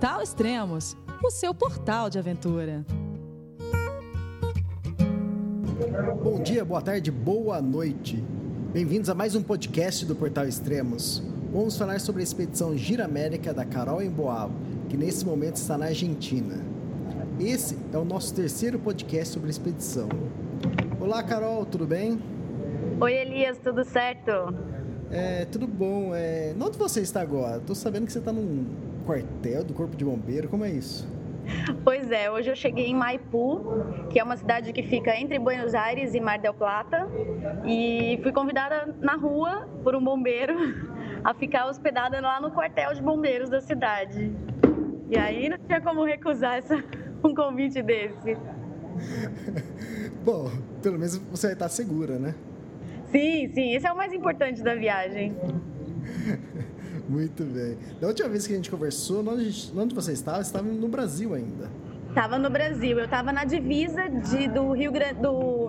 Portal Extremos, o seu portal de aventura. Bom dia, boa tarde, boa noite. Bem-vindos a mais um podcast do Portal Extremos. Vamos falar sobre a expedição Gira América da Carol Emboavo, que nesse momento está na Argentina. Esse é o nosso terceiro podcast sobre a expedição. Olá, Carol, tudo bem? Oi, Elias, tudo certo? É, tudo bom. É, onde você está agora? Estou sabendo que você está num quartel do Corpo de Bombeiro? Como é isso? Pois é, hoje eu cheguei em Maipu, que é uma cidade que fica entre Buenos Aires e Mar del Plata, e fui convidada na rua por um bombeiro a ficar hospedada lá no quartel de bombeiros da cidade. E aí não tinha como recusar essa, um convite desse. Bom, pelo menos você vai estar segura, né? Sim, sim, esse é o mais importante da viagem. Muito bem. Da última vez que a gente conversou, onde, onde você estava? Você estava no Brasil ainda. Estava no Brasil. Eu estava na divisa de, do Rio Grande, do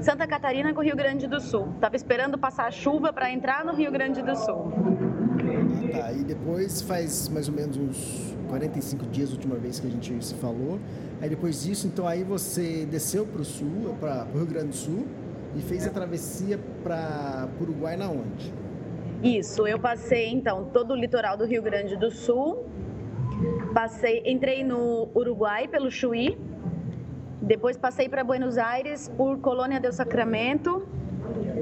Santa Catarina com o Rio Grande do Sul. Estava esperando passar a chuva para entrar no Rio Grande do Sul. Ah, tá. E depois faz mais ou menos uns 45 dias a última vez que a gente se falou. Aí depois disso, então aí você desceu para o sul, para o Rio Grande do Sul e fez a travessia para o Uruguai na onde? Isso, eu passei então todo o litoral do Rio Grande do Sul. Passei, entrei no Uruguai pelo Chuí. Depois passei para Buenos Aires por Colônia del Sacramento.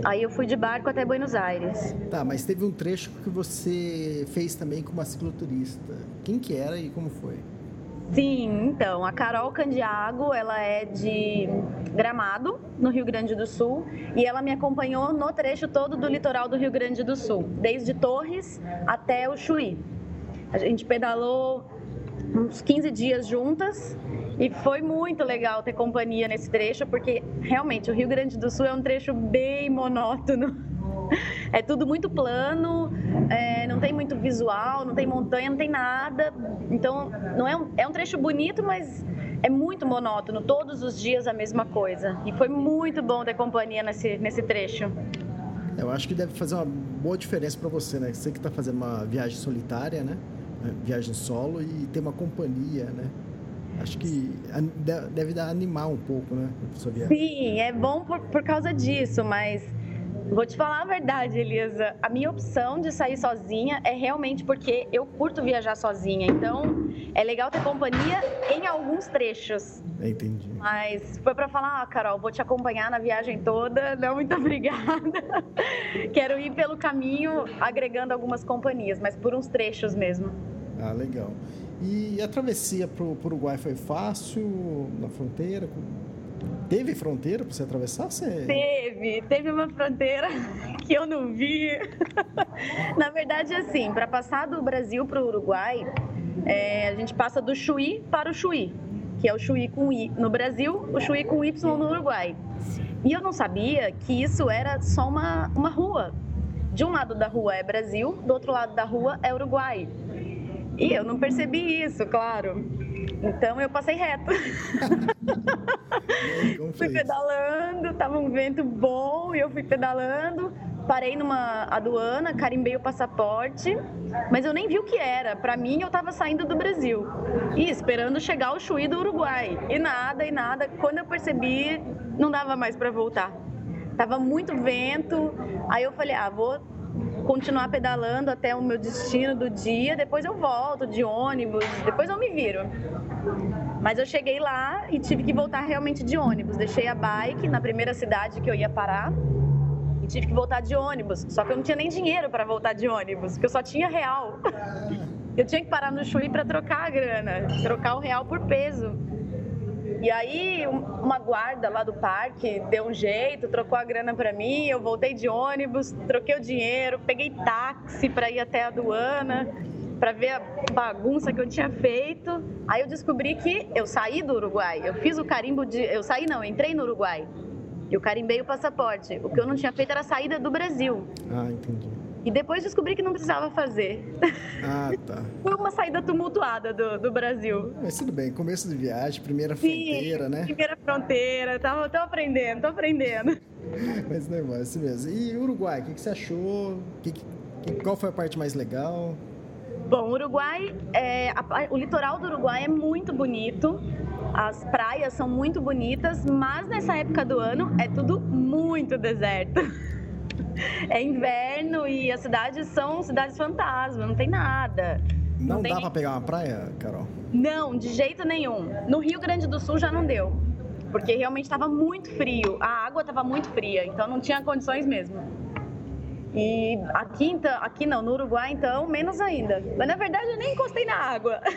Aí eu fui de barco até Buenos Aires. Tá, mas teve um trecho que você fez também com uma cicloturista. Quem que era e como foi? Sim, então, a Carol Candiago, ela é de Gramado, no Rio Grande do Sul, e ela me acompanhou no trecho todo do litoral do Rio Grande do Sul, desde Torres até o Chuí. A gente pedalou uns 15 dias juntas e foi muito legal ter companhia nesse trecho, porque realmente o Rio Grande do Sul é um trecho bem monótono. É tudo muito plano, é, não tem muito visual, não tem montanha, não tem nada. Então, não é um, é um trecho bonito, mas é muito monótono. Todos os dias a mesma coisa. E foi muito bom ter companhia nesse, nesse trecho. Eu acho que deve fazer uma boa diferença para você, né? Você que está fazendo uma viagem solitária, né? Viagem solo e ter uma companhia, né? Acho que deve dar animar um pouco, né? Sua viagem. Sim, é bom por, por causa disso, mas Vou te falar a verdade, Elisa. A minha opção de sair sozinha é realmente porque eu curto viajar sozinha. Então, é legal ter companhia em alguns trechos. Entendi. Mas foi para falar, ah, Carol, vou te acompanhar na viagem toda. Não, muito obrigada. Quero ir pelo caminho agregando algumas companhias, mas por uns trechos mesmo. Ah, legal. E a travessia para o Uruguai foi fácil na fronteira? Teve fronteira para você atravessar? Você... Teve, teve uma fronteira que eu não vi. Na verdade, assim, para passar do Brasil para o Uruguai, é, a gente passa do Chuí para o Chuí, que é o Chuí com I no Brasil, o Chuí com Y no Uruguai. E eu não sabia que isso era só uma, uma rua. De um lado da rua é Brasil, do outro lado da rua é Uruguai. E eu não percebi isso, claro. Então eu passei reto. fui pedalando, tava um vento bom e eu fui pedalando. Parei numa aduana, carimbei o passaporte, mas eu nem vi o que era. Para mim, eu tava saindo do Brasil e esperando chegar o Chuí do Uruguai. E nada, e nada. Quando eu percebi, não dava mais para voltar. Tava muito vento. Aí eu falei: ah, vou continuar pedalando até o meu destino do dia, depois eu volto de ônibus, depois eu me viro. Mas eu cheguei lá e tive que voltar realmente de ônibus. Deixei a bike na primeira cidade que eu ia parar e tive que voltar de ônibus. Só que eu não tinha nem dinheiro para voltar de ônibus, porque eu só tinha real. Eu tinha que parar no Chuí para trocar a grana, trocar o real por peso. E aí uma guarda lá do parque deu um jeito, trocou a grana para mim, eu voltei de ônibus, troquei o dinheiro, peguei táxi para ir até a aduana para ver a bagunça que eu tinha feito. Aí eu descobri que eu saí do Uruguai. Eu fiz o carimbo de. Eu saí, não, eu entrei no Uruguai. Eu carimbei o passaporte. O que eu não tinha feito era a saída do Brasil. Ah, entendi. E depois descobri que não precisava fazer. Ah, tá. Foi uma saída tumultuada do, do Brasil. Mas tudo bem, começo de viagem, primeira Sim, fronteira, né? Primeira fronteira, tava, tô aprendendo, tô aprendendo. Mas normal, é assim mesmo. E Uruguai, o que, que você achou? Que, que, qual foi a parte mais legal? Bom, Uruguai, é, a, o litoral do Uruguai é muito bonito. As praias são muito bonitas, mas nessa época do ano é tudo muito deserto. É inverno e as cidades são cidades fantasma, não tem nada. Não, Não dá tem- pra pegar uma praia, Carol? Não, de jeito nenhum. No Rio Grande do Sul já não deu, porque realmente estava muito frio. A água estava muito fria, então não tinha condições mesmo. E aqui, então, aqui não, no Uruguai então, menos ainda. Mas na verdade eu nem encostei na água.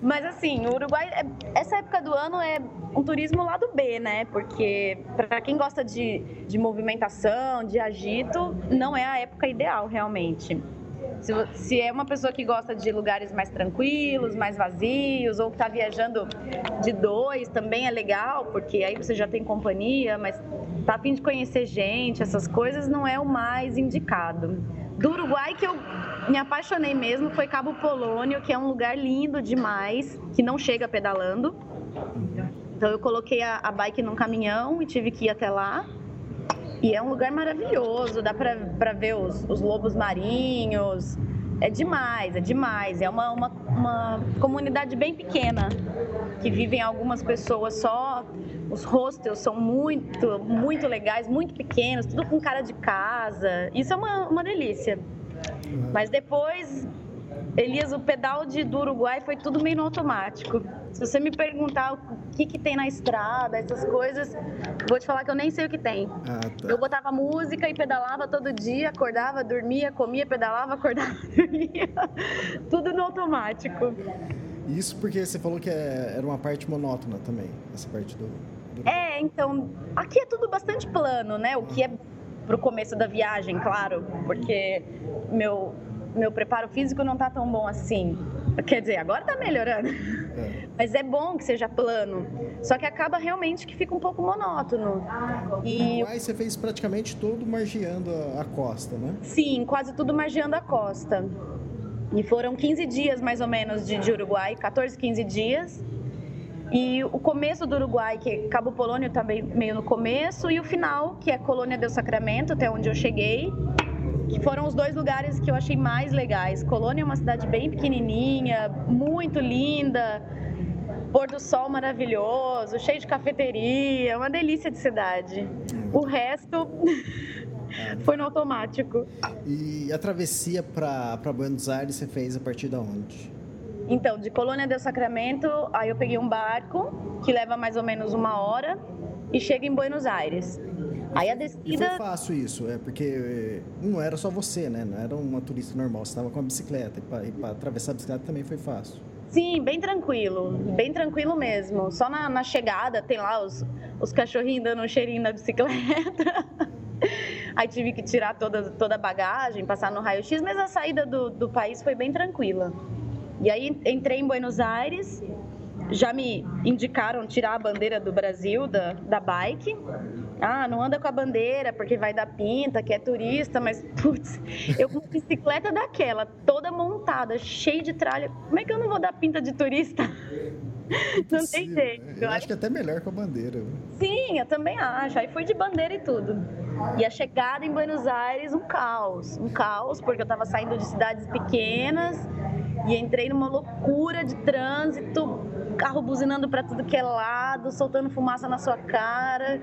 Mas assim, o Uruguai, é- essa época do ano é um turismo lado B, né? Porque para quem gosta de, de movimentação, de agito, não é a época ideal realmente. Se, se é uma pessoa que gosta de lugares mais tranquilos, mais vazios, ou que está viajando de dois, também é legal, porque aí você já tem companhia, mas tá a fim de conhecer gente, essas coisas, não é o mais indicado. Do Uruguai que eu me apaixonei mesmo foi Cabo Polônio, que é um lugar lindo demais, que não chega pedalando. Então eu coloquei a, a bike num caminhão e tive que ir até lá. E é um lugar maravilhoso, dá pra ver os, os lobos marinhos. É demais, é demais. É uma, uma, uma comunidade bem pequena, que vivem algumas pessoas só. Os hostels são muito, muito legais, muito pequenos, tudo com cara de casa. Isso é uma, uma delícia. Mas depois, Elias, o pedal de, do Uruguai foi tudo meio no automático. Se você me perguntar o que, que tem na estrada, essas coisas, vou te falar que eu nem sei o que tem. Ah, tá. Eu botava música e pedalava todo dia, acordava, dormia, comia, pedalava, acordava, dormia. Tudo no automático. Isso porque você falou que é- era uma parte monótona também, essa parte do... do... É, então, aqui é tudo bastante plano, né? O que é pro começo da viagem, claro, porque meu, meu preparo físico não tá tão bom assim. Quer dizer, agora tá melhorando. É. Mas é bom que seja plano. Só que acaba realmente que fica um pouco monótono. E Uruguai você fez praticamente todo margeando a, a costa, né? Sim, quase tudo margeando a costa. E foram 15 dias mais ou menos de, de Uruguai, 14, 15 dias. E o começo do Uruguai, que é Cabo Polônio tá bem- meio no começo, e o final, que é Colônia del Sacramento, até onde eu cheguei, que foram os dois lugares que eu achei mais legais. Colônia é uma cidade bem pequenininha, muito linda, pôr do sol maravilhoso, cheio de cafeteria, uma delícia de cidade. O resto foi no automático. E a travessia para Buenos Aires você fez a partir da onde? Então, de Colônia del Sacramento, aí eu peguei um barco que leva mais ou menos uma hora e chega em Buenos Aires. Aí a E foi descida. fácil isso, é porque eh, não era só você, né? Não era uma turista normal, você estava com a bicicleta. E para atravessar a bicicleta também foi fácil. Sim, bem tranquilo, bem tranquilo mesmo. Só na, na chegada tem lá os, os cachorrinhos dando um cheirinho na bicicleta. Aí tive que tirar toda, toda a bagagem, passar no raio-x, mas a saída do, do país foi bem tranquila. E aí entrei em Buenos Aires, já me indicaram tirar a bandeira do Brasil da, da bike. Ah, não anda com a bandeira porque vai dar pinta, que é turista, mas putz, eu com bicicleta daquela, toda montada, cheia de tralha, como é que eu não vou dar pinta de turista? Não tem Impossível, jeito. né? Eu acho que é até melhor com a bandeira. viu? Sim, eu também acho. Aí fui de bandeira e tudo. E a chegada em Buenos Aires, um caos. Um caos, porque eu estava saindo de cidades pequenas e entrei numa loucura de trânsito, carro buzinando para tudo que é lado, soltando fumaça na sua cara.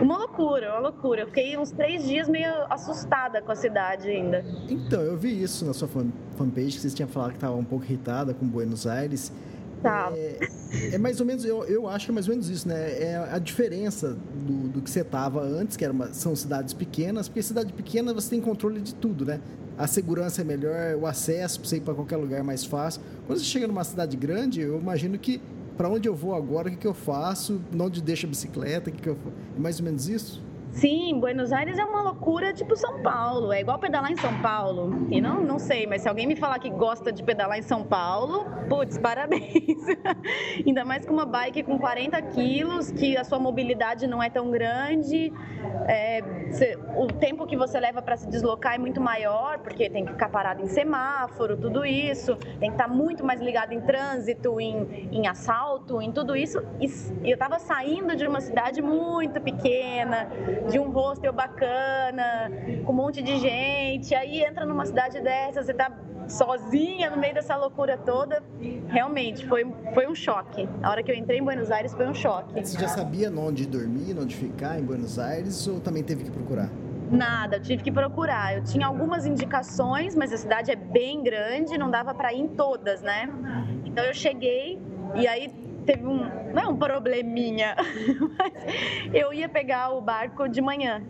Uma loucura, uma loucura. Eu fiquei uns três dias meio assustada com a cidade ainda. Então, eu vi isso na sua fan- fanpage, que vocês tinham falado que estava um pouco irritada com Buenos Aires. Tá. É, é mais ou menos, eu, eu acho que é mais ou menos isso, né? É a diferença do, do que você estava antes, que era uma- são cidades pequenas, porque cidade pequena você tem controle de tudo, né? A segurança é melhor, o acesso para você ir para qualquer lugar é mais fácil. Quando você chega numa cidade grande, eu imagino que para onde eu vou agora, o que, que eu faço, onde deixo a bicicleta, o que, que eu. É mais ou menos isso? Sim, Buenos Aires é uma loucura tipo São Paulo. É igual pedalar em São Paulo. E não, não sei, mas se alguém me falar que gosta de pedalar em São Paulo, putz, parabéns. Ainda mais com uma bike com 40 quilos, que a sua mobilidade não é tão grande. É, o tempo que você leva para se deslocar é muito maior, porque tem que ficar parado em semáforo, tudo isso. Tem que estar muito mais ligado em trânsito, em, em assalto, em tudo isso. E eu estava saindo de uma cidade muito pequena, de um hostel bacana, com um monte de gente. Aí entra numa cidade dessa, você tá sozinha no meio dessa loucura toda. Realmente, foi, foi um choque. A hora que eu entrei em Buenos Aires foi um choque. Você já sabia onde dormir, onde ficar em Buenos Aires ou também teve que procurar? Nada, eu tive que procurar. Eu tinha algumas indicações, mas a cidade é bem grande, não dava para ir em todas, né? Então eu cheguei e aí teve um, não é um probleminha, mas eu ia pegar o barco de manhã.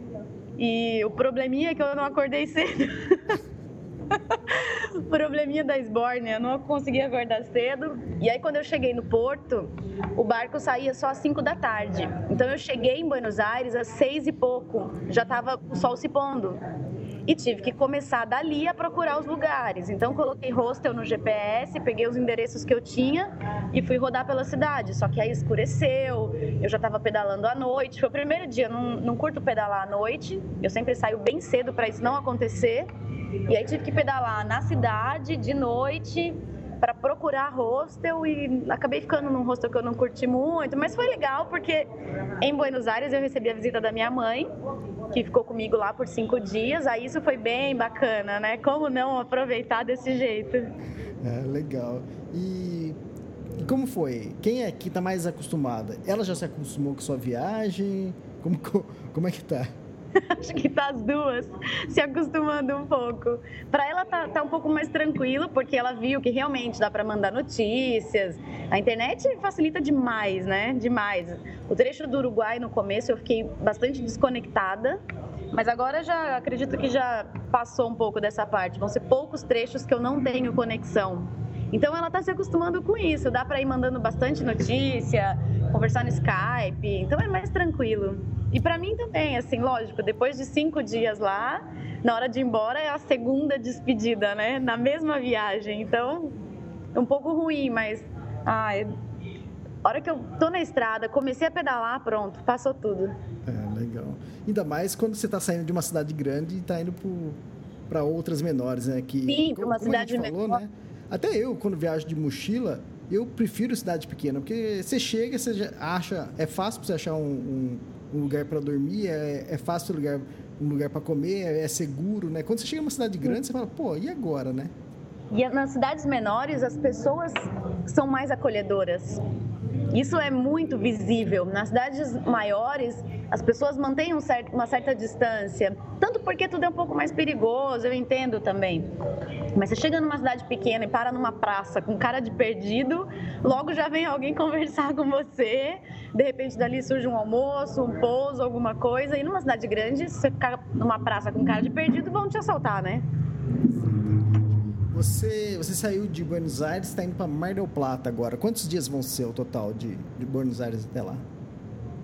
E o probleminha é que eu não acordei cedo. Probleminha da Esbórnia, não consegui acordar cedo. E aí, quando eu cheguei no porto, o barco saía só às 5 da tarde. Então, eu cheguei em Buenos Aires às 6 e pouco, já estava o sol se pondo. E tive que começar dali a procurar os lugares. Então, coloquei hostel no GPS, peguei os endereços que eu tinha e fui rodar pela cidade. Só que aí escureceu, eu já estava pedalando à noite. Foi o primeiro dia, não, não curto pedalar à noite. Eu sempre saio bem cedo para isso não acontecer. E aí tive que pedalar na cidade de noite para procurar hostel e acabei ficando num hostel que eu não curti muito, mas foi legal porque em Buenos Aires eu recebi a visita da minha mãe, que ficou comigo lá por cinco dias, aí isso foi bem bacana, né? Como não aproveitar desse jeito? É, legal. E, como foi? Quem é que está mais acostumada? Ela já se acostumou com sua viagem? Como, como é que tá? Acho que tá as duas se acostumando um pouco. Para ela tá, tá um pouco mais tranquilo, porque ela viu que realmente dá para mandar notícias. A internet facilita demais, né? Demais. O trecho do Uruguai no começo eu fiquei bastante desconectada, mas agora já acredito que já passou um pouco dessa parte. Vão ser poucos trechos que eu não tenho conexão. Então ela está se acostumando com isso. Dá para ir mandando bastante notícia, conversar no Skype. Então é mais tranquilo. E para mim também, assim, lógico, depois de cinco dias lá, na hora de ir embora é a segunda despedida, né? Na mesma viagem. Então, é um pouco ruim, mas. Ai, a hora que eu tô na estrada, comecei a pedalar, pronto, passou tudo. É, legal. Ainda mais quando você está saindo de uma cidade grande e está indo para outras menores, né? Que, Sim, para uma cidade menor. Falou, né? Até eu, quando viajo de mochila, eu prefiro cidade pequena, porque você chega, você acha, é fácil você achar um, um um lugar para dormir, é, é fácil lugar, um lugar para comer, é, é, seguro, né? Quando você chega numa cidade grande, você fala, pô, e agora, né? E nas cidades menores, as pessoas são mais acolhedoras. Isso é muito visível. Nas cidades maiores, as pessoas mantêm um certo, uma certa distância, tanto porque tudo é um pouco mais perigoso, eu entendo também. Mas você chega numa cidade pequena e para numa praça com cara de perdido, logo já vem alguém conversar com você, de repente dali surge um almoço, um pouso, alguma coisa, e numa cidade grande, se você ficar numa praça com cara de perdido, vão te assaltar, né? Você, você saiu de Buenos Aires, está indo para Mar del Plata agora. Quantos dias vão ser o total de, de Buenos Aires até lá?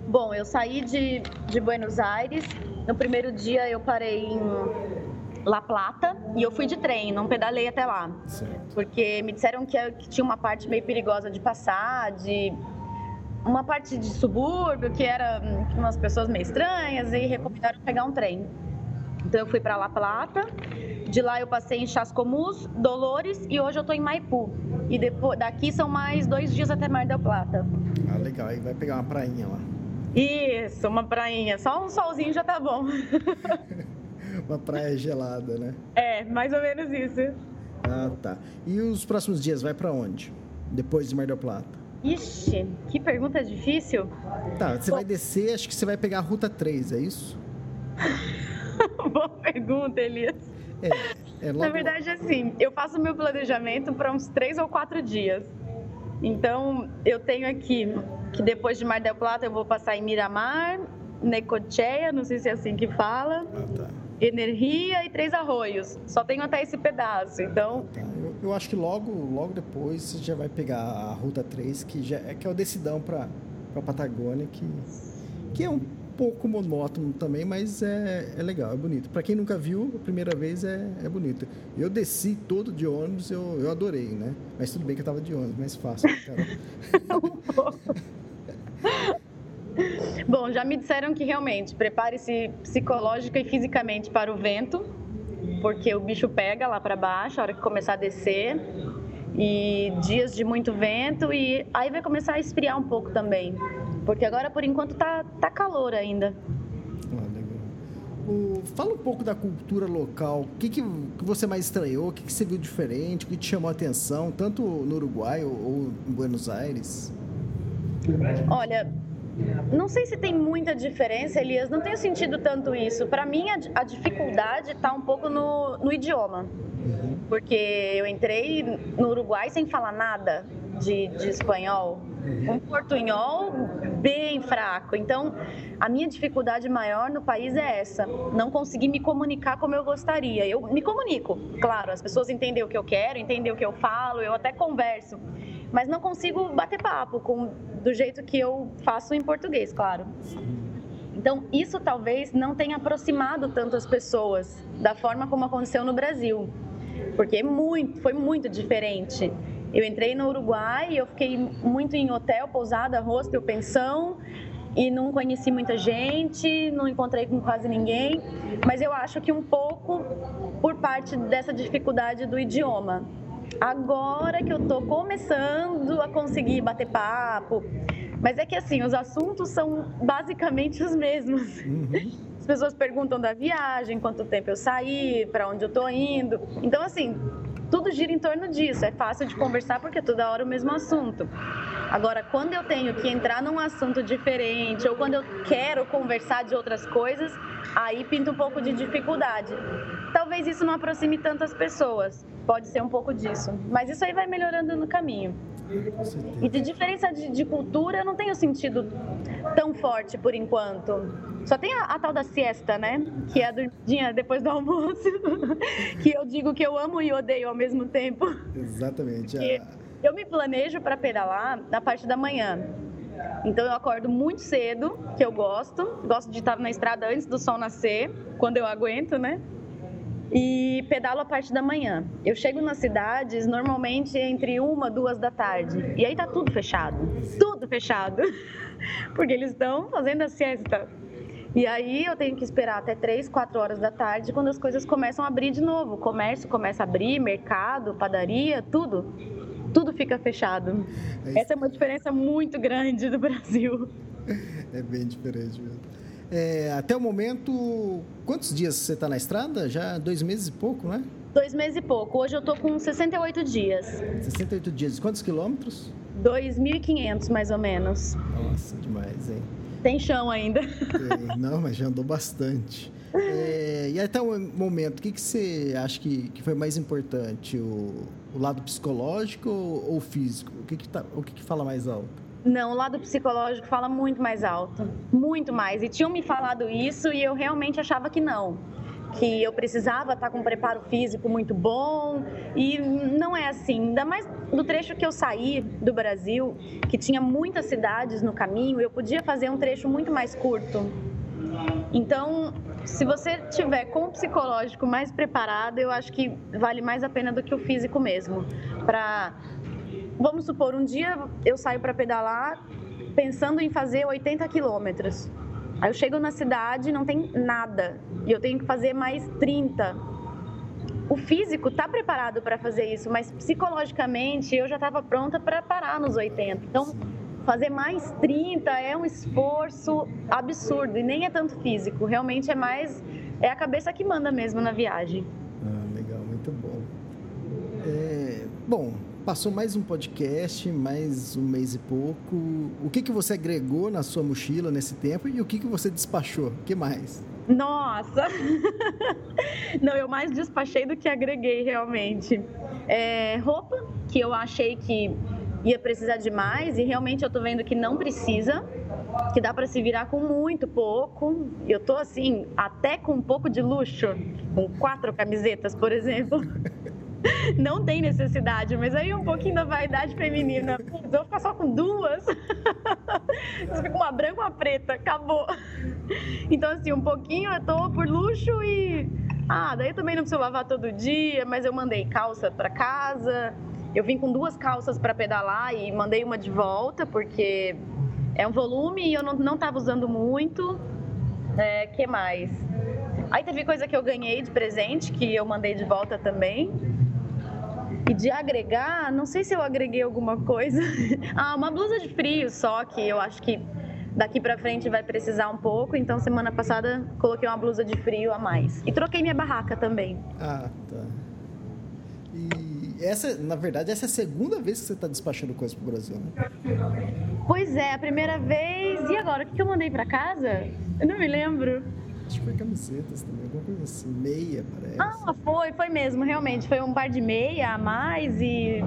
Bom, eu saí de, de Buenos Aires. No primeiro dia eu parei em La Plata e eu fui de trem, não pedalei até lá. Certo. Porque me disseram que, que tinha uma parte meio perigosa de passar, de uma parte de subúrbio que era hum, umas pessoas meio estranhas e recomendaram pegar um trem. Então eu fui para La Plata, de lá eu passei em Chascomús, Dolores e hoje eu estou em Maipu. E depois, daqui são mais dois dias até Mar del Plata. Ah, legal. Aí vai pegar uma prainha lá. Isso, uma prainha. Só um solzinho já tá bom. uma praia gelada, né? É, mais ou menos isso. Ah, tá. E os próximos dias vai para onde? Depois de Mar del Plata? Ixi, que pergunta difícil. Tá, você Bom... vai descer, acho que você vai pegar a Ruta 3, é isso? Boa pergunta, Elias. É, é logo... Na verdade, assim, eu faço meu planejamento para uns três ou quatro dias. Então, eu tenho aqui que depois de Mar del Plata eu vou passar em Miramar, Necochea, não sei se é assim que fala. Ah, tá. Energia e Três Arroios. Só tenho até esse pedaço, então... Eu, eu, acho que logo, logo depois você já vai pegar a Ruta 3, que, já, é, que é o decidão para a Patagônia, que, que é um pouco monótono também, mas é, é legal, é bonito. Para quem nunca viu, a primeira vez é, é bonito. Eu desci todo de ônibus, eu, eu adorei, né? Mas tudo bem que eu tava de ônibus, mais fácil, cara. Bom, já me disseram que realmente prepare-se psicológica e fisicamente para o vento, porque o bicho pega lá para baixo, a hora que começar a descer. E dias de muito vento e aí vai começar a esfriar um pouco também. Porque agora, por enquanto, tá, tá calor ainda. Ah. O, fala um pouco da cultura local. O que, que, que você mais estranhou? O que, que você viu diferente? O que te chamou a atenção, tanto no Uruguai ou, ou em Buenos Aires? Olha, não sei se tem muita diferença, Elias. Não tenho sentido tanto isso. Para mim, a, a dificuldade está um pouco no, no idioma. Porque eu entrei no Uruguai sem falar nada de, de espanhol. Um portunhol bem fraco. Então, a minha dificuldade maior no país é essa: não conseguir me comunicar como eu gostaria. Eu me comunico, claro, as pessoas entendem o que eu quero, entendem o que eu falo, eu até converso, mas não consigo bater papo com, do jeito que eu faço em português, claro. Então, isso talvez não tenha aproximado tanto as pessoas da forma como aconteceu no Brasil, porque é muito, foi muito diferente. Eu entrei no Uruguai, eu fiquei muito em hotel, pousada, hostel, pensão e não conheci muita gente, não encontrei com quase ninguém, mas eu acho que um pouco por parte dessa dificuldade do idioma. Agora que eu tô começando a conseguir bater papo, mas é que assim, os assuntos são basicamente os mesmos. Uhum. As pessoas perguntam da viagem, quanto tempo eu saí, para onde eu tô indo. Então assim, tudo gira em torno disso. É fácil de conversar porque é toda hora o mesmo assunto. Agora, quando eu tenho que entrar num assunto diferente ou quando eu quero conversar de outras coisas, aí pinta um pouco de dificuldade. Talvez isso não aproxime tantas pessoas. Pode ser um pouco disso. Mas isso aí vai melhorando no caminho. E de diferença de, de cultura, eu não tenho sentido tão forte por enquanto. Só tem a, a, tal da siesta, né? Que é a dormidinha depois do almoço. que eu digo que eu amo e odeio ao mesmo tempo. Exatamente. Eu me planejo para pedalar na parte da manhã. Então eu acordo muito cedo, que eu gosto. Gosto de estar na estrada antes do sol nascer, quando eu aguento, né? E pedalo a parte da manhã. Eu chego nas cidades normalmente entre uma, duas da tarde. E aí tá tudo fechado. Tudo fechado. Porque eles estão fazendo a siesta. E aí eu tenho que esperar até 3, 4 horas da tarde quando as coisas começam a abrir de novo. O comércio começa a abrir, mercado, padaria, tudo. Tudo fica fechado. É Essa é uma diferença muito grande do Brasil. É bem diferente mesmo. É, até o momento, quantos dias você está na estrada? Já dois meses e pouco, né? Dois meses e pouco. Hoje eu estou com 68 dias. 68 dias. Quantos quilômetros? 2.500, mais ou menos. Nossa, demais, hein? Tem chão ainda. Tem. Não, mas já andou bastante. É, e até o momento, o que, que você acha que, que foi mais importante? O, o lado psicológico ou, o físico? O, que, que, tá, o que, que fala mais alto? Não, o lado psicológico fala muito mais alto. Muito mais. E tinham me falado isso e eu realmente achava que não que eu precisava estar com um preparo físico muito bom e não é assim. Ainda mais no trecho que eu saí do Brasil, que tinha muitas cidades no caminho, eu podia fazer um trecho muito mais curto. Então, se você tiver com o psicológico mais preparado, eu acho que vale mais a pena do que o físico mesmo. Para vamos supor, um dia eu saio para pedalar pensando em fazer 80 quilômetros. Aí eu chego na cidade não tem nada e eu tenho que fazer mais 30. O físico está preparado para fazer isso, mas psicologicamente eu já estava pronta para parar nos 80. Então, fazer mais 30 é um esforço absurdo e nem é tanto físico, realmente é mais é a cabeça que manda mesmo na viagem. Ah, legal, muito bom. É, bom, Passou mais um podcast, mais um mês e pouco. O que, que você agregou na sua mochila nesse tempo e o que, que você despachou? O que mais? Nossa! Não, eu mais despachei do que agreguei realmente. É, roupa, que eu achei que ia precisar de mais e realmente eu tô vendo que não precisa, que dá para se virar com muito pouco. Eu tô assim, até com um pouco de luxo, com quatro camisetas, por exemplo. não tem necessidade, mas aí um pouquinho da vaidade feminina. Vou ficar só com duas. Você fica com uma branca uma preta, acabou. Então, assim, um pouquinho eu tô por luxo e. Ah, daí também não preciso lavar todo dia, mas eu mandei calça para casa. Eu vim com duas calças para pedalar e mandei uma de volta, porque é um volume e eu não estava usando muito. É, que mais? Aí teve coisa que eu ganhei de presente, que eu mandei de volta também. E de agregar, não sei se eu agreguei alguma coisa. ah, uma blusa de frio só, que eu acho que daqui para frente vai precisar um pouco, então semana passada coloquei uma blusa de frio a mais. E troquei minha barraca também. Ah, tá. E essa, na verdade, essa é a segunda vez que você está despachando coisa pro Brasil, né? Pois é, a primeira vez. E agora? O que eu mandei para casa? Eu não me lembro. Acho que foi camisetas também, assim. Meia, parece. Ah, foi, foi mesmo, realmente. Foi um par de meia a mais e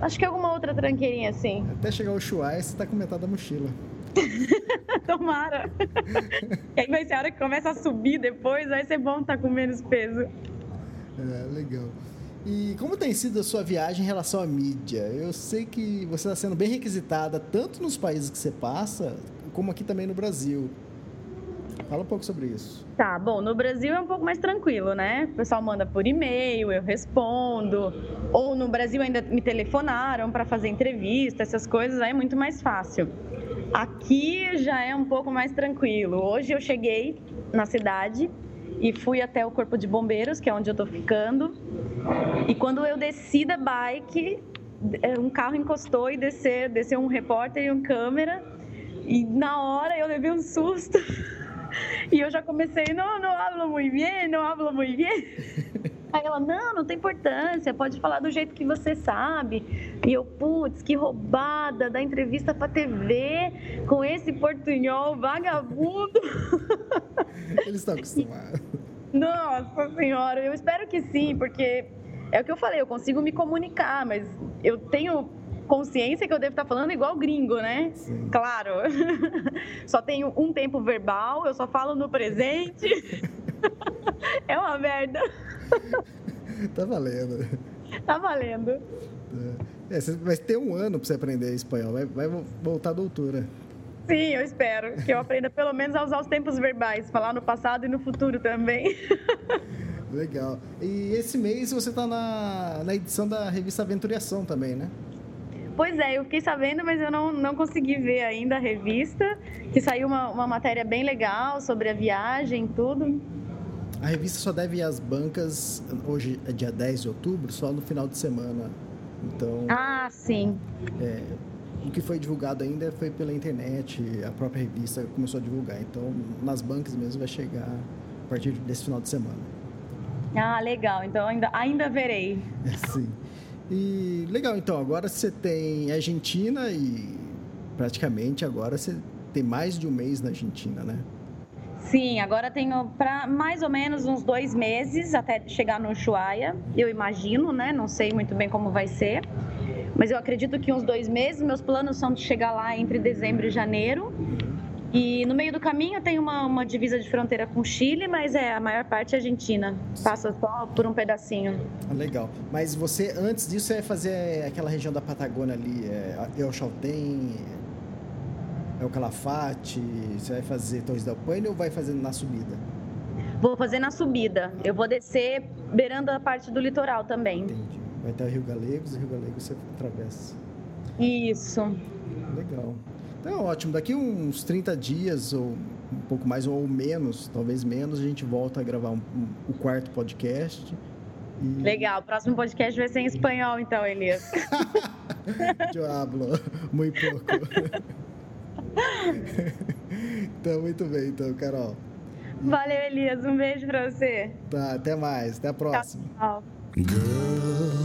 acho que alguma outra tranqueirinha assim. Até chegar o Ushuaia, você tá com metade da mochila. Tomara. e aí vai ser a hora que começa a subir depois, vai ser bom estar tá com menos peso. É, legal. E como tem sido a sua viagem em relação à mídia? Eu sei que você está sendo bem requisitada tanto nos países que você passa, como aqui também no Brasil. Fala um pouco sobre isso. Tá, bom, no Brasil é um pouco mais tranquilo, né? O pessoal manda por e-mail, eu respondo. Ou no Brasil ainda me telefonaram para fazer entrevista, essas coisas, aí é muito mais fácil. Aqui já é um pouco mais tranquilo. Hoje eu cheguei na cidade e fui até o Corpo de Bombeiros, que é onde eu tô ficando. E quando eu desci da bike, é, um carro encostou e desceu, desceu um repórter e um câmera. E na hora eu levei um susto. E eu já comecei, não, não hablo muito bem, não hablo muito bem. Aí ela, não, não tem importância, pode falar do jeito que você sabe. E eu, putz, que roubada, da entrevista pra TV com esse portunhol vagabundo. Eles estão acostumados. Nossa senhora, eu espero que sim, porque é o que eu falei, eu consigo me comunicar, mas eu tenho consciência que eu devo estar falando igual gringo, né? Sim. Claro. Só tenho um tempo verbal, eu só falo no presente. é uma merda. tá valendo. Tá valendo. É, vai ter um ano para você aprender espanhol, vai, vai voltar à doutora. Sim, eu espero que eu aprenda pelo menos a usar os tempos verbais, falar no passado e no futuro também. Legal. E esse mês você está na, na edição da revista Aventuriação também, né? Pois é, eu fiquei sabendo, mas eu não, não consegui ver ainda a revista, que saiu uma, uma matéria bem legal sobre a viagem e tudo. A revista só deve ir às bancas, hoje é dia 10 de outubro, só no final de semana. Então. Ah, sim. É, o que foi divulgado ainda foi pela internet, a própria revista começou a divulgar. Então, nas bancas mesmo vai chegar a partir desse final de semana. Ah, legal. Então ainda, ainda verei. É, sim. E legal, então, agora você tem Argentina e praticamente agora você tem mais de um mês na Argentina, né? Sim, agora tenho para mais ou menos uns dois meses até chegar no Ushuaia, eu imagino, né? Não sei muito bem como vai ser, mas eu acredito que uns dois meses. Meus planos são de chegar lá entre dezembro e janeiro. E no meio do caminho tem uma, uma divisa de fronteira com o Chile, mas é a maior parte é Argentina. Passa só por um pedacinho. Ah, legal. Mas você, antes disso, vai fazer aquela região da Patagônia ali, é, El Chaltén, é o Calafate, você vai fazer Torres del Paine ou vai fazer na subida? Vou fazer na subida. Eu vou descer beirando a parte do litoral também. Entendi. Vai até o Rio Galegos, e Rio Galegos você atravessa. Isso. Legal. Então, ótimo. Daqui uns 30 dias, ou um pouco mais ou menos, talvez menos, a gente volta a gravar um, um, o quarto podcast. E... Legal. O próximo podcast vai ser em espanhol, então, Elias. Eu hablo muito pouco. então, muito bem, então, Carol. Valeu, Elias. Um beijo pra você. Tá, até mais. Até a próxima. Tchau. Girl.